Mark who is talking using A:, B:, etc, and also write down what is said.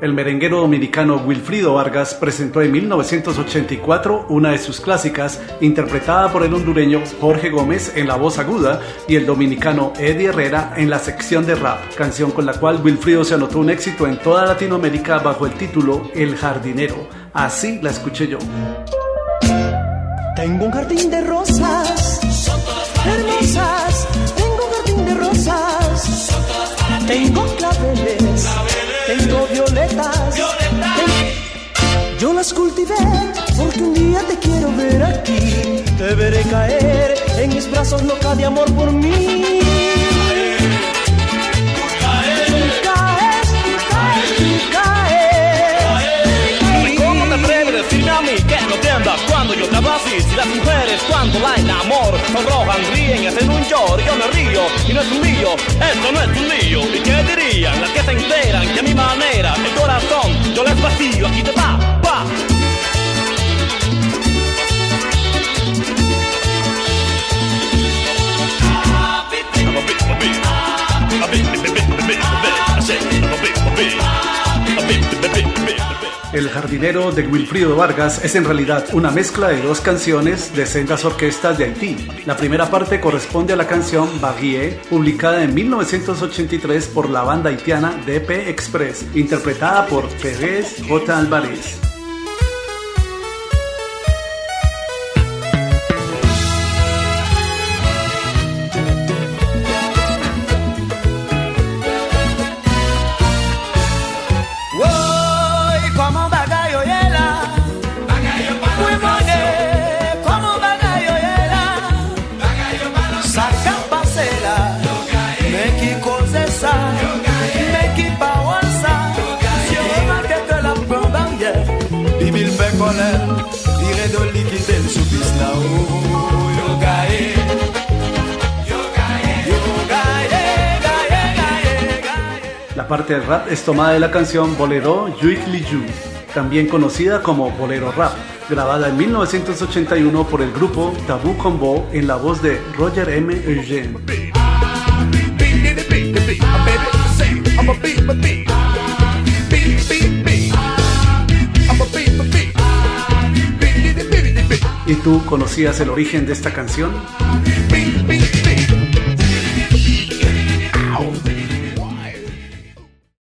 A: El merenguero dominicano Wilfrido Vargas presentó en 1984 una de sus clásicas, interpretada por el hondureño Jorge Gómez en la voz aguda y el dominicano Eddie Herrera en la sección de rap, canción con la cual Wilfrido se anotó un éxito en toda Latinoamérica bajo el título El jardinero. Así la escuché yo.
B: Tengo un jardín de rosas hermosas, tengo un jardín de rosas, tengo claveles tengo violetas. Porque un día te quiero ver aquí. Te veré caer en mis brazos loca de amor por mí.
C: cuando yo te así Si las mujeres cuando la enamoro Sonrojan, ríen hacen un llor yo me río y no es un lío Esto no es un lío. ¿Y qué dirían las que se enteran Que a mi manera el corazón yo les vacío Aquí te va,
A: El jardinero de Wilfrido Vargas es en realidad una mezcla de dos canciones de sendas orquestas de Haití. La primera parte corresponde a la canción Baguie, publicada en 1983 por la banda haitiana DP Express, interpretada por Pérez J. Álvarez. La parte del rap es tomada de la canción Bolero Yuik Li Yu, también conocida como Bolero Rap, grabada en 1981 por el grupo Taboo Combo en la voz de Roger M. Eugene. ¿Y tú conocías el origen de esta canción?